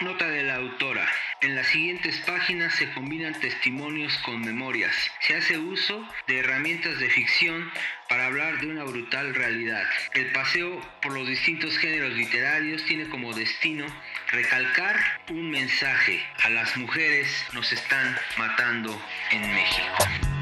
Nota de la autora. En las siguientes páginas se combinan testimonios con memorias. Se hace uso de herramientas de ficción para hablar de una brutal realidad. El paseo por los distintos géneros literarios tiene como destino recalcar un mensaje. A las mujeres nos están matando en México.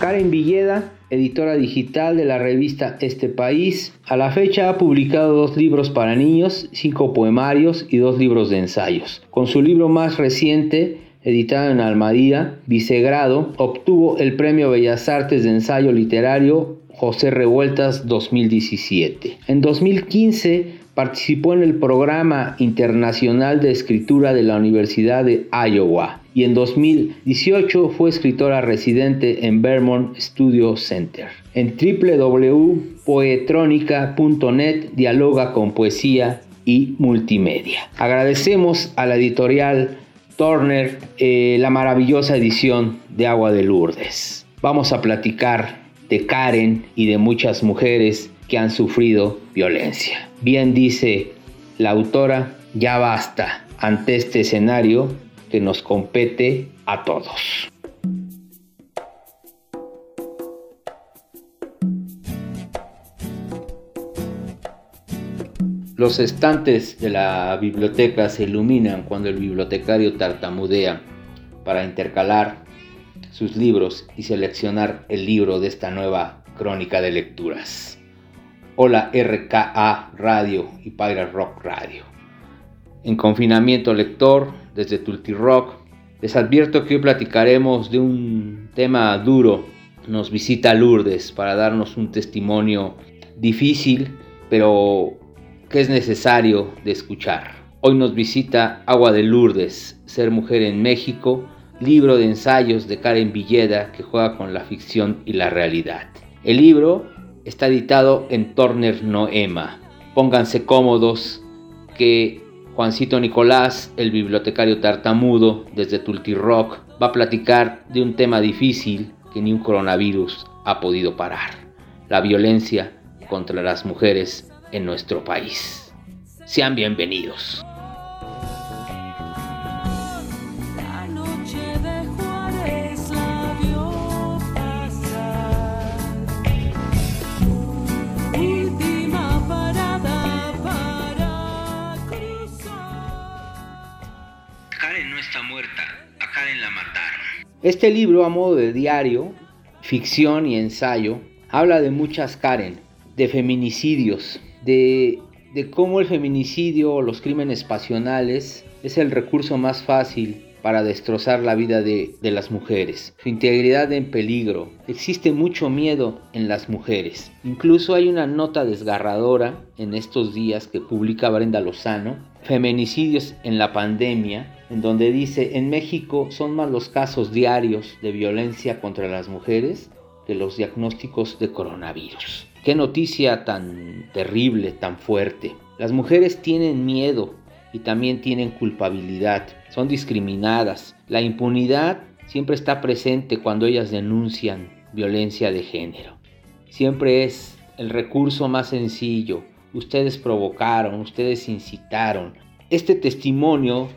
Karen Villeda, editora digital de la revista Este País, a la fecha ha publicado dos libros para niños, cinco poemarios y dos libros de ensayos. Con su libro más reciente, editado en Almadía, Vicegrado, obtuvo el Premio Bellas Artes de Ensayo Literario José Revueltas 2017. En 2015 participó en el Programa Internacional de Escritura de la Universidad de Iowa y en 2018 fue escritora residente en Vermont Studio Center. En www.poetronica.net dialoga con poesía y multimedia. Agradecemos a la editorial Turner eh, la maravillosa edición de Agua de Lourdes. Vamos a platicar de Karen y de muchas mujeres que han sufrido violencia. Bien dice la autora, ya basta ante este escenario que nos compete a todos. Los estantes de la biblioteca se iluminan cuando el bibliotecario tartamudea para intercalar sus libros y seleccionar el libro de esta nueva crónica de lecturas. Hola RKA Radio y Pirate Rock Radio. En confinamiento lector, desde Tulti Rock. Les advierto que hoy platicaremos de un tema duro. Nos visita Lourdes para darnos un testimonio difícil, pero que es necesario de escuchar. Hoy nos visita Agua de Lourdes, Ser Mujer en México, libro de ensayos de Karen Villeda que juega con la ficción y la realidad. El libro está editado en Turner Noema. Pónganse cómodos que Juancito Nicolás, el bibliotecario tartamudo desde Tulti Rock, va a platicar de un tema difícil que ni un coronavirus ha podido parar, la violencia contra las mujeres en nuestro país. Sean bienvenidos. Este libro, a modo de diario, ficción y ensayo, habla de muchas Karen, de feminicidios, de, cómo el feminicidio o los crímenes pasionales es el recurso más fácil para destrozar la vida de, las mujeres, su integridad en peligro. Existe mucho miedo en las mujeres. Incluso hay una nota desgarradora en estos días que publica Brenda Lozano, Feminicidios en la pandemia, en donde dice, en México son más los casos diarios de violencia contra las mujeres que los diagnósticos de coronavirus. Qué noticia tan terrible, tan fuerte. Las mujeres tienen miedo y también tienen culpabilidad, son discriminadas. La impunidad siempre está presente cuando ellas denuncian violencia de género. Siempre es el recurso más sencillo. Ustedes provocaron, ustedes incitaron. Este testimonio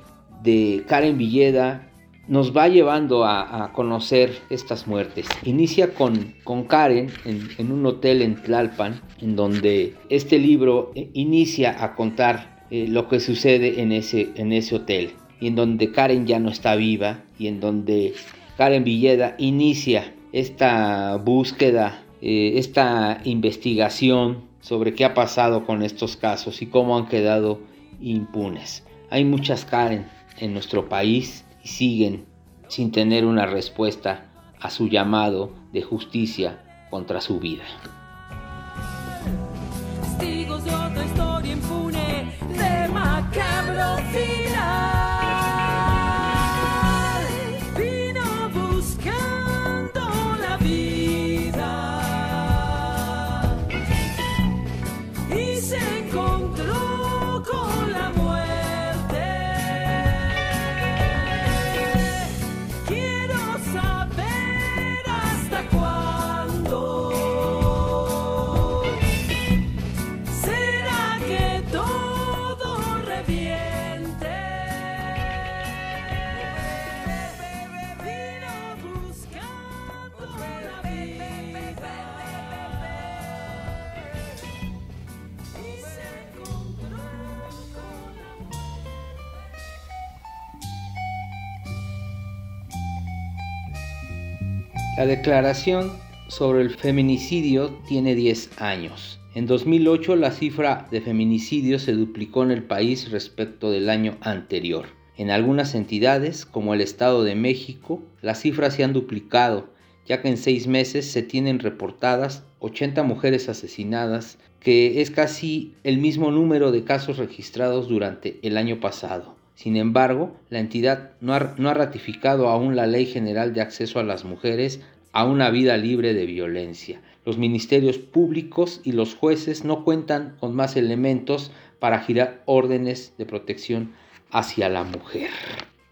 de Karen Villeda nos va llevando a, conocer estas muertes. Inicia con, con Karen en, un hotel en Tlalpan, en donde este libro inicia a contar eh, lo que sucede en ese, en ese hotel, y en donde Karen ya no está viva, y en donde Karen Villeda inicia esta búsqueda, eh, esta investigación sobre qué ha pasado con estos casos y cómo han quedado impunes. Hay muchas Karen en nuestro país y siguen sin tener una respuesta a su llamado de justicia contra su vida. La declaración sobre el feminicidio tiene 10 años. En 2008 la cifra de feminicidios se duplicó en el país respecto del año anterior. En algunas entidades, como el Estado de México, las cifras se han duplicado, ya que en seis meses se tienen reportadas 80 mujeres asesinadas, que es casi el mismo número de casos registrados durante el año pasado. Sin embargo, la entidad no ha, no ha, ratificado aún la Ley General de Acceso a las Mujeres a una vida libre de violencia. Los ministerios públicos y los jueces no cuentan con más elementos para girar órdenes de protección hacia la mujer.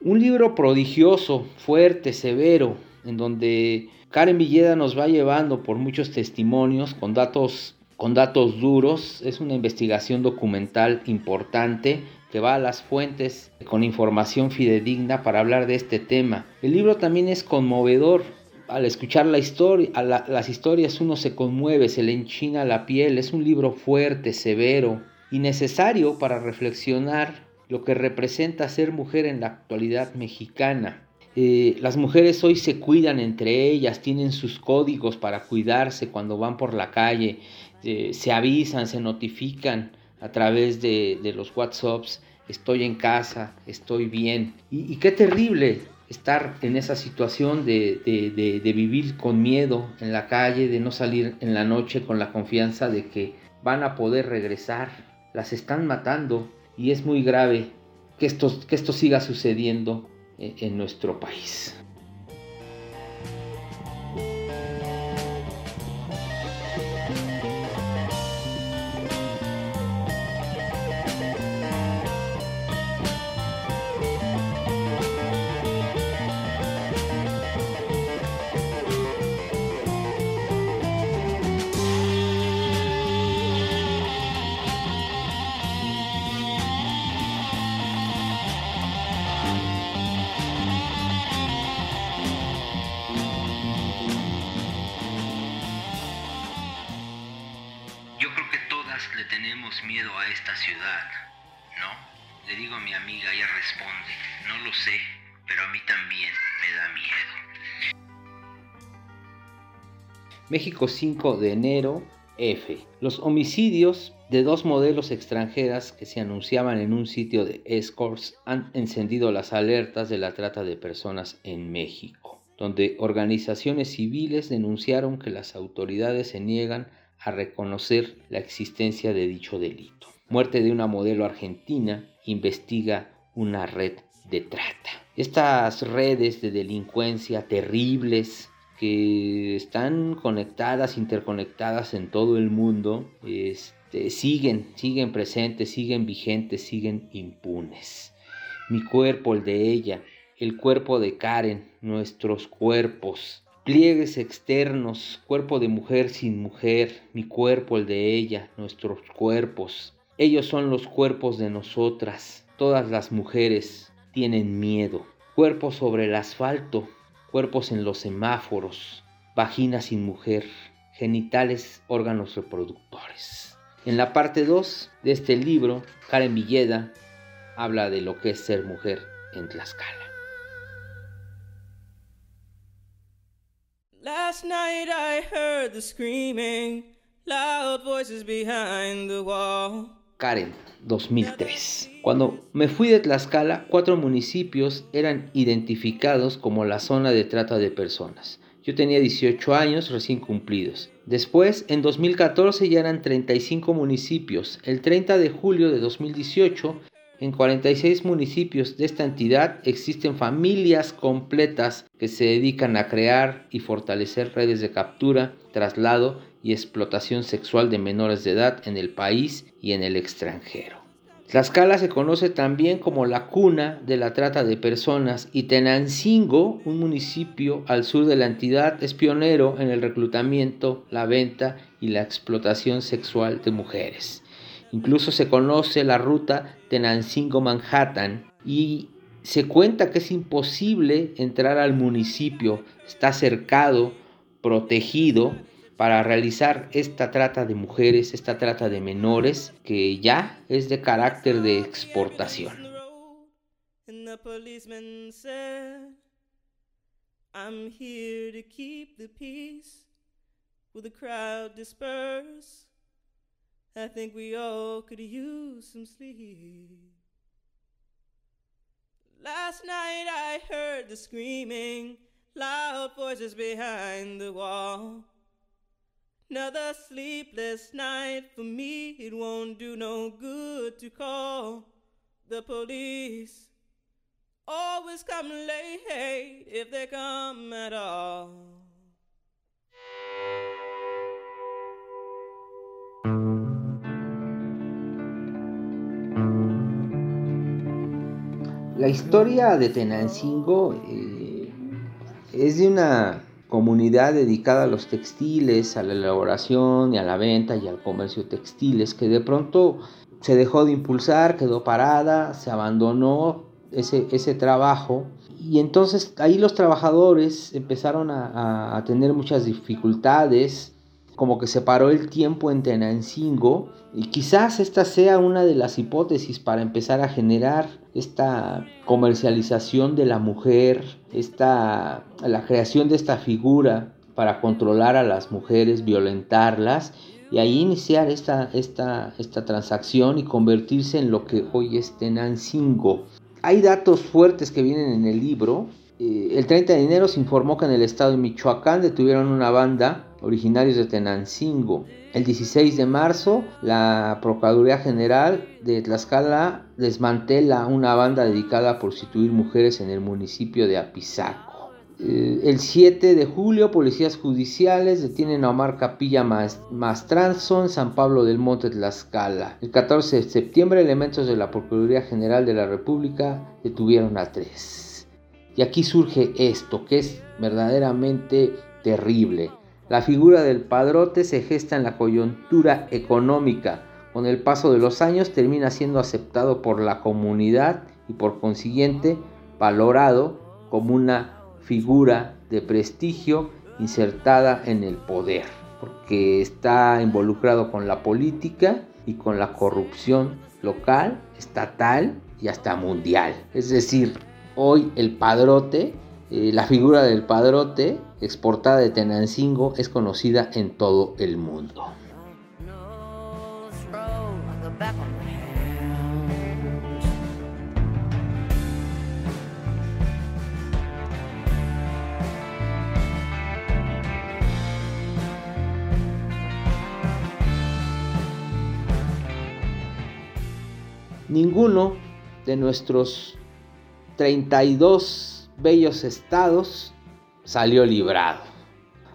Un libro prodigioso, fuerte, severo, en donde Karen Villeda nos va llevando por muchos testimonios con datos, con datos duros. Es una investigación documental importante que va a las fuentes con información fidedigna para hablar de este tema. El libro también es conmovedor, al escuchar la historia, las historias uno se conmueve, se le enchina la piel. Es un libro fuerte, severo y necesario para reflexionar lo que representa ser mujer en la actualidad mexicana. Eh, las mujeres hoy se cuidan entre ellas, tienen sus códigos para cuidarse cuando van por la calle, eh, se avisan, se notifican a través de, los WhatsApps, estoy en casa, estoy bien. y qué terrible estar en esa situación de, vivir con miedo en la calle, de no salir en la noche con la confianza de que van a poder regresar. Las están matando y es muy grave que esto, que esto siga sucediendo en, en nuestro país. Miedo a esta ciudad, ¿no? Le digo a mi amiga, ella responde, no lo sé, pero a mí también me da miedo. México 5 de enero, F. Los homicidios de dos modelos extranjeras que se anunciaban en un sitio de escorts han encendido las alertas de la trata de personas en México, donde organizaciones civiles denunciaron que las autoridades se niegan a reconocer la existencia de dicho delito. Muerte de una modelo argentina investiga una red de trata. Estas redes de delincuencia terribles que están conectadas, interconectadas en todo el mundo, este, siguen, siguen presentes, siguen vigentes, siguen impunes. Mi cuerpo, el de ella, el cuerpo de Karen, nuestros cuerpos, pliegues externos, cuerpo de mujer sin mujer, mi cuerpo, el de ella, nuestros cuerpos. Ellos son los cuerpos de nosotras. Todas las mujeres tienen miedo. Cuerpos sobre el asfalto, cuerpos en los semáforos, vagina sin mujer, genitales, órganos reproductores. En la parte 2 de este libro, Karen Villeda habla de lo que es ser mujer en Tlaxcala. Last night I heard the screaming, loud voices behind the wall. Karen, 2003. Cuando me fui de Tlaxcala, cuatro municipios eran identificados como la zona de trata de personas. Yo tenía 18 años recién cumplidos. Después, en 2014 ya eran 35 municipios. El 30 de julio de 2018 en 46 municipios de esta entidad existen familias completas que se dedican a crear y fortalecer redes de captura, traslado y explotación sexual de menores de edad en el país y en el extranjero. Tlaxcala se conoce también como la cuna de la trata de personas y Tenancingo, un municipio al sur de la entidad, es pionero en el reclutamiento, la venta y la explotación sexual de mujeres. Incluso se conoce la ruta Tenancingo-Manhattan y se cuenta que es imposible entrar al municipio, está cercado, protegido para realizar esta trata de mujeres, esta trata de menores, que ya es de carácter de exportación. I'm here to keep the peace. Will the crowd disperse? I think we all could use some sleep. Last night I heard the screaming, loud voices behind the wall. Another sleepless night for me, it won't do no good to call the police. Always come late hey if they come at all. La historia de Tenancingo eh, es de una comunidad dedicada a los textiles, a la elaboración y a la venta y al comercio textiles, que de pronto se dejó de impulsar, quedó parada, se abandonó ese, ese trabajo. Y entonces ahí los trabajadores empezaron a, a tener muchas dificultades, como que se paró el tiempo en Tenancingo y quizás esta sea una de las hipótesis para empezar a generar esta comercialización de la mujer, esta, la creación de esta figura para controlar a las mujeres, violentarlas y ahí iniciar esta, esta, esta transacción y convertirse en lo que hoy es Tenancingo. Hay datos fuertes que vienen en el libro. Eh, el 30 de enero se informó que en el estado de Michoacán detuvieron una banda originarios de Tenancingo. El 16 de marzo, la Procuraduría General de Tlaxcala desmantela una banda dedicada a prostituir mujeres en el municipio de Apizaco. Eh, el 7 de julio, policías judiciales detienen a Omar Capilla Mastranzo San Pablo del Monte, Tlaxcala. El 14 de septiembre, elementos de la Procuraduría General de la República detuvieron a tres. Y aquí surge esto, que es verdaderamente terrible. La figura del padrote se gesta en la coyuntura económica. Con el paso de los años termina siendo aceptado por la comunidad y por consiguiente valorado como una figura de prestigio insertada en el poder, porque está involucrado con la política y con la corrupción local, estatal y hasta mundial. Es decir, hoy el padrote, eh, la figura del padrote, exportada de Tenancingo es conocida en todo el mundo. Ninguno de nuestros 32 bellos estados salió librado.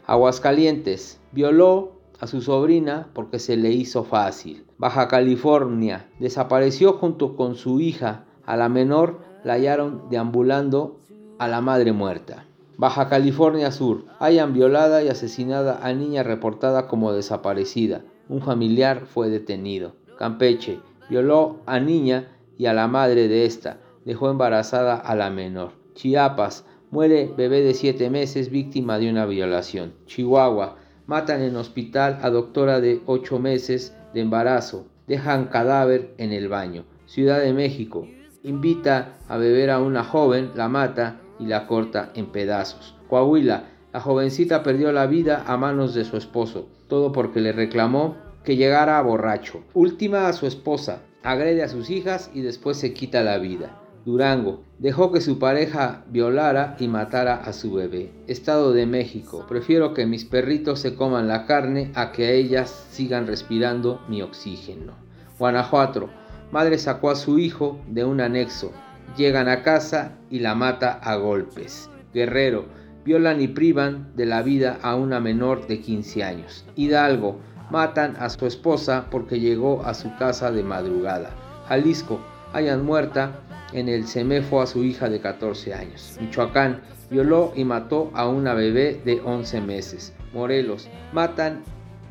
Aguascalientes violó a su sobrina porque se le hizo fácil. Baja California desapareció junto con su hija. A la menor la hallaron deambulando a la madre muerta. Baja California Sur hayan violada y asesinada a niña reportada como desaparecida. Un familiar fue detenido. Campeche violó a niña y a la madre de esta. Dejó embarazada a la menor. Chiapas Muere bebé de 7 meses víctima de una violación. Chihuahua. Matan en hospital a doctora de 8 meses de embarazo. Dejan cadáver en el baño. Ciudad de México. Invita a beber a una joven, la mata y la corta en pedazos. Coahuila. La jovencita perdió la vida a manos de su esposo. Todo porque le reclamó que llegara borracho. Última a su esposa. Agrede a sus hijas y después se quita la vida. Durango. Dejó que su pareja violara y matara a su bebé. Estado de México. Prefiero que mis perritos se coman la carne a que ellas sigan respirando mi oxígeno. Guanajuato. Madre sacó a su hijo de un anexo. Llegan a casa y la mata a golpes. Guerrero. Violan y privan de la vida a una menor de 15 años. Hidalgo. Matan a su esposa porque llegó a su casa de madrugada. Jalisco. Hayan muerta en el semefo a su hija de 14 años. Michoacán violó y mató a una bebé de 11 meses. Morelos matan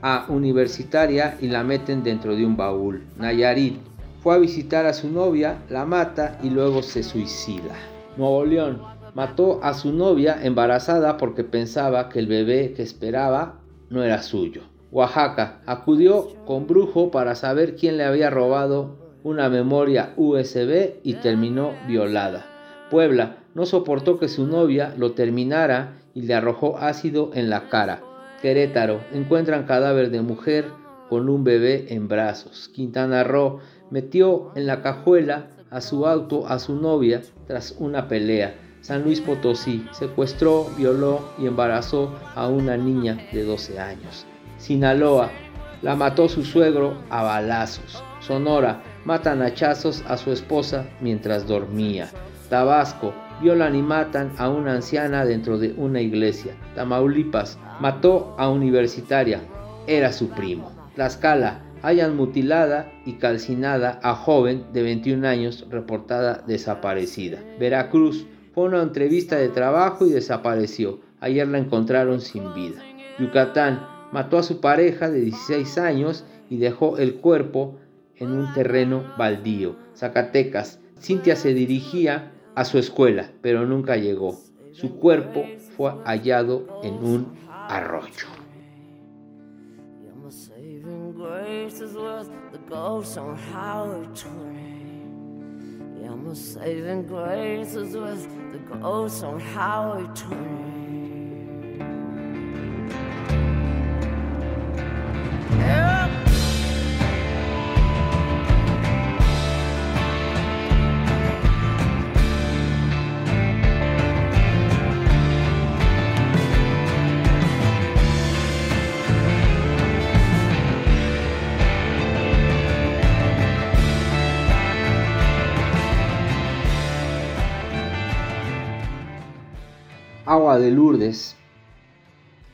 a universitaria y la meten dentro de un baúl. Nayarit fue a visitar a su novia, la mata y luego se suicida. Nuevo León mató a su novia embarazada porque pensaba que el bebé que esperaba no era suyo. Oaxaca acudió con brujo para saber quién le había robado una memoria USB y terminó violada. Puebla no soportó que su novia lo terminara y le arrojó ácido en la cara. Querétaro, encuentran cadáver de mujer con un bebé en brazos. Quintana Roo metió en la cajuela a su auto a su novia tras una pelea. San Luis Potosí secuestró, violó y embarazó a una niña de 12 años. Sinaloa la mató su suegro a balazos. Sonora matan hachazos a su esposa mientras dormía. Tabasco violan y matan a una anciana dentro de una iglesia. Tamaulipas mató a universitaria, era su primo. Tlaxcala hayan mutilada y calcinada a joven de 21 años reportada desaparecida. Veracruz fue una entrevista de trabajo y desapareció. Ayer la encontraron sin vida. Yucatán mató a su pareja de 16 años y dejó el cuerpo en un terreno baldío. Zacatecas, Cintia se dirigía a su escuela, pero nunca llegó. Su cuerpo fue hallado en un arroyo. Agua de Lourdes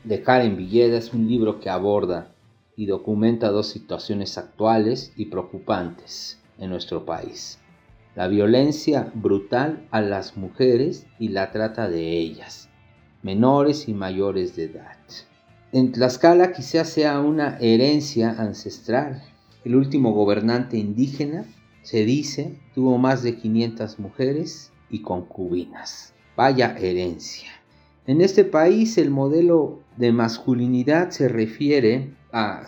de Karen Villeda es un libro que aborda y documenta dos situaciones actuales y preocupantes en nuestro país. La violencia brutal a las mujeres y la trata de ellas, menores y mayores de edad. En Tlaxcala quizás sea una herencia ancestral. El último gobernante indígena, se dice, tuvo más de 500 mujeres y concubinas. Vaya herencia. En este país el modelo de masculinidad se refiere a,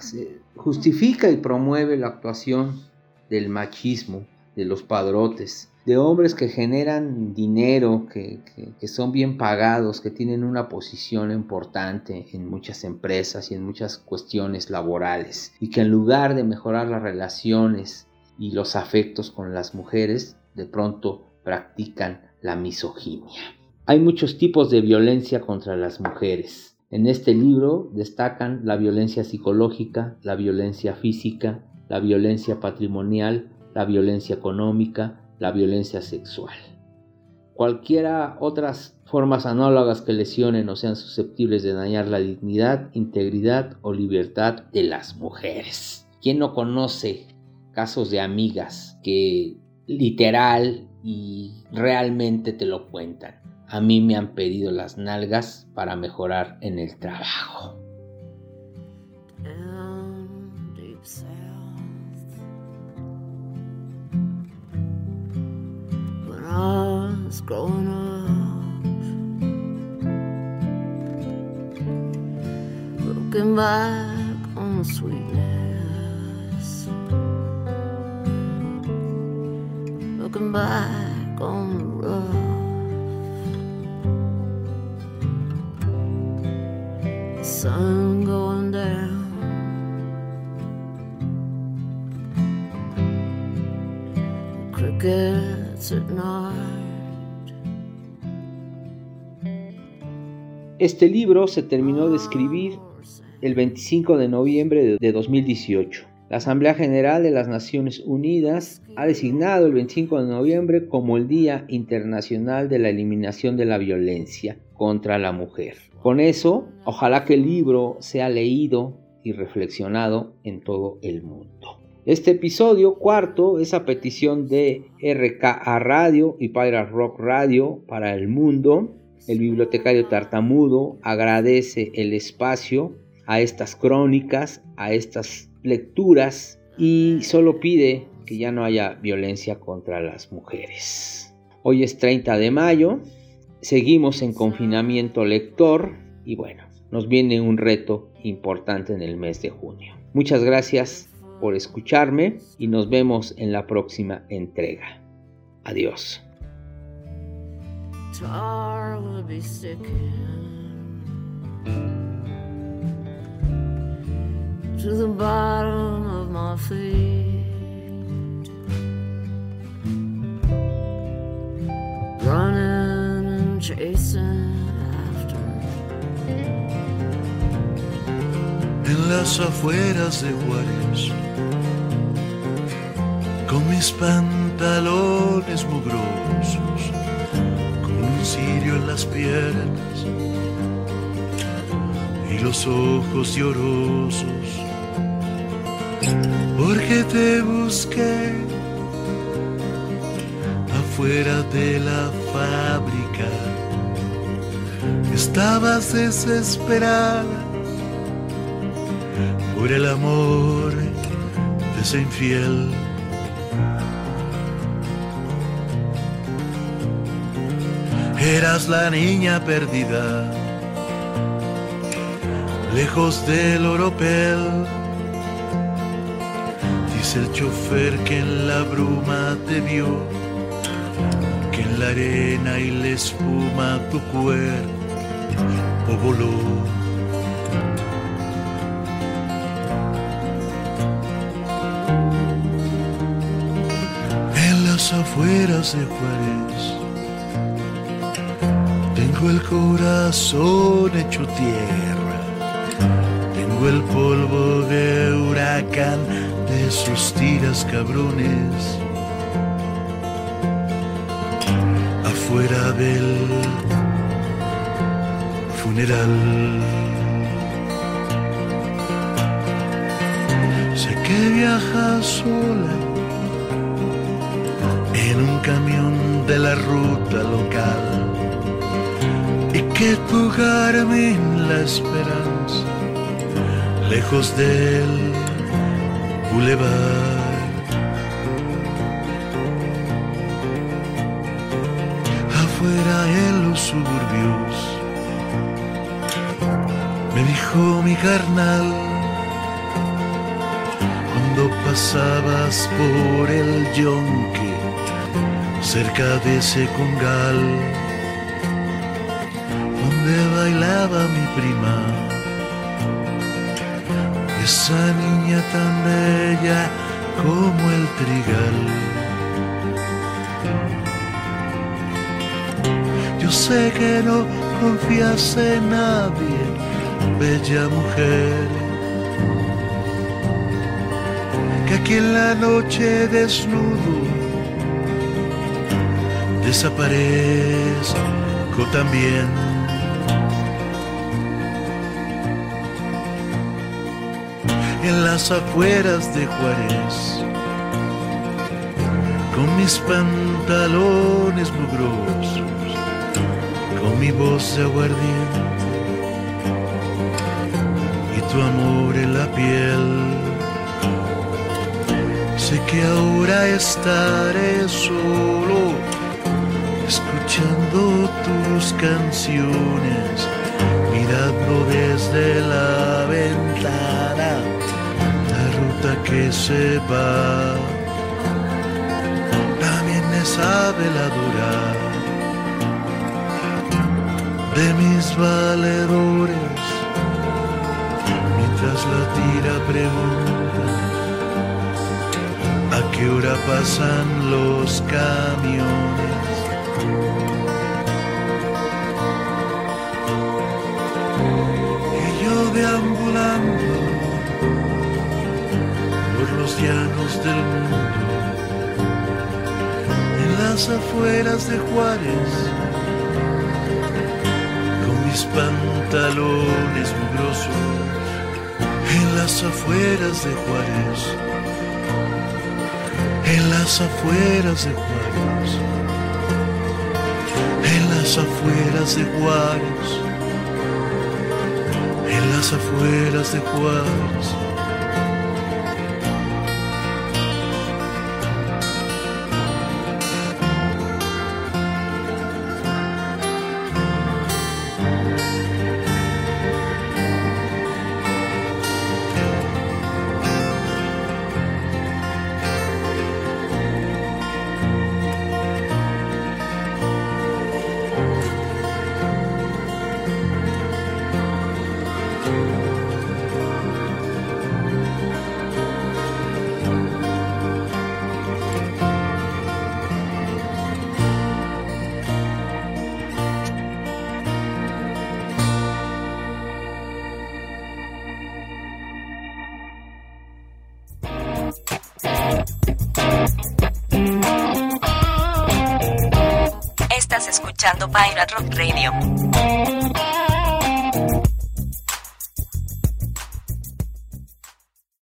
justifica y promueve la actuación del machismo, de los padrotes, de hombres que generan dinero, que, que, son bien pagados, que tienen una posición importante en muchas empresas y en muchas cuestiones laborales, y que en lugar de mejorar las relaciones y los afectos con las mujeres, de pronto practican la misoginia. Hay muchos tipos de violencia contra las mujeres. En este libro destacan la violencia psicológica, la violencia física, la violencia patrimonial, la violencia económica, la violencia sexual. Cualquiera otras formas análogas que lesionen o sean susceptibles de dañar la dignidad, integridad o libertad de las mujeres. ¿Quién no conoce casos de amigas que literal y realmente te lo cuentan? A mí me han pedido las nalgas para mejorar en el trabajo. Este libro se terminó de escribir el 25 de noviembre de 2018. La Asamblea General de las Naciones Unidas ha designado el 25 de noviembre como el Día Internacional de la Eliminación de la Violencia contra la Mujer. Con eso, ojalá que el libro sea leído y reflexionado en todo el mundo. Este episodio cuarto es a petición de RKA Radio y Pirate Rock Radio para el mundo. El bibliotecario tartamudo agradece el espacio a estas crónicas, a estas lecturas y solo pide que ya no haya violencia contra las mujeres. Hoy es 30 de mayo, Seguimos en confinamiento lector y bueno, nos viene un reto importante en el mes de junio. Muchas gracias por escucharme y nos vemos en la próxima entrega. Adiós. En las afueras de Juárez, con mis pantalones mugrosos, con un cirio en las piernas y los ojos llorosos, porque te busqué afuera de la. Estabas desesperada por el amor de ese infiel. Eras la niña perdida, lejos del oropel. Dice el chofer que en la bruma te vio, que en la arena y la espuma tu cuerpo En las afueras de Juárez tengo el corazón hecho tierra, tengo el polvo de huracán de sus tiras cabrones. Afuera del funeral. Sé que viajas sola en un camión de la ruta local y que tu Garmin la esperanza lejos del bulevar. Afuera en los suburbios mi carnal cuando pasabas por el yonque cerca de ese congal donde bailaba mi prima esa niña tan bella como el trigal. Yo sé que no confías en nadie bella mujer que aquí en la noche desnudo desaparezco también. En las afueras de Juárez, con mis pantalones mugrosos, con mi voz de aguardiente tu amor en la piel. Sé que ahora estaré solo escuchando tus canciones, mirando desde la ventana la ruta que se va. También me sabe la dura de mis valedores, mientras la tira pregunta. ¿A qué hora pasan los camiones? Y yo deambulando por los llanos del mundo, en las afueras de Juárez, con mis pantalones mugrosos, en las afueras de Juárez. En las afueras de Juárez, en las afueras de Juárez, en las afueras de Juárez. Escuchando Pirate Rock Radio.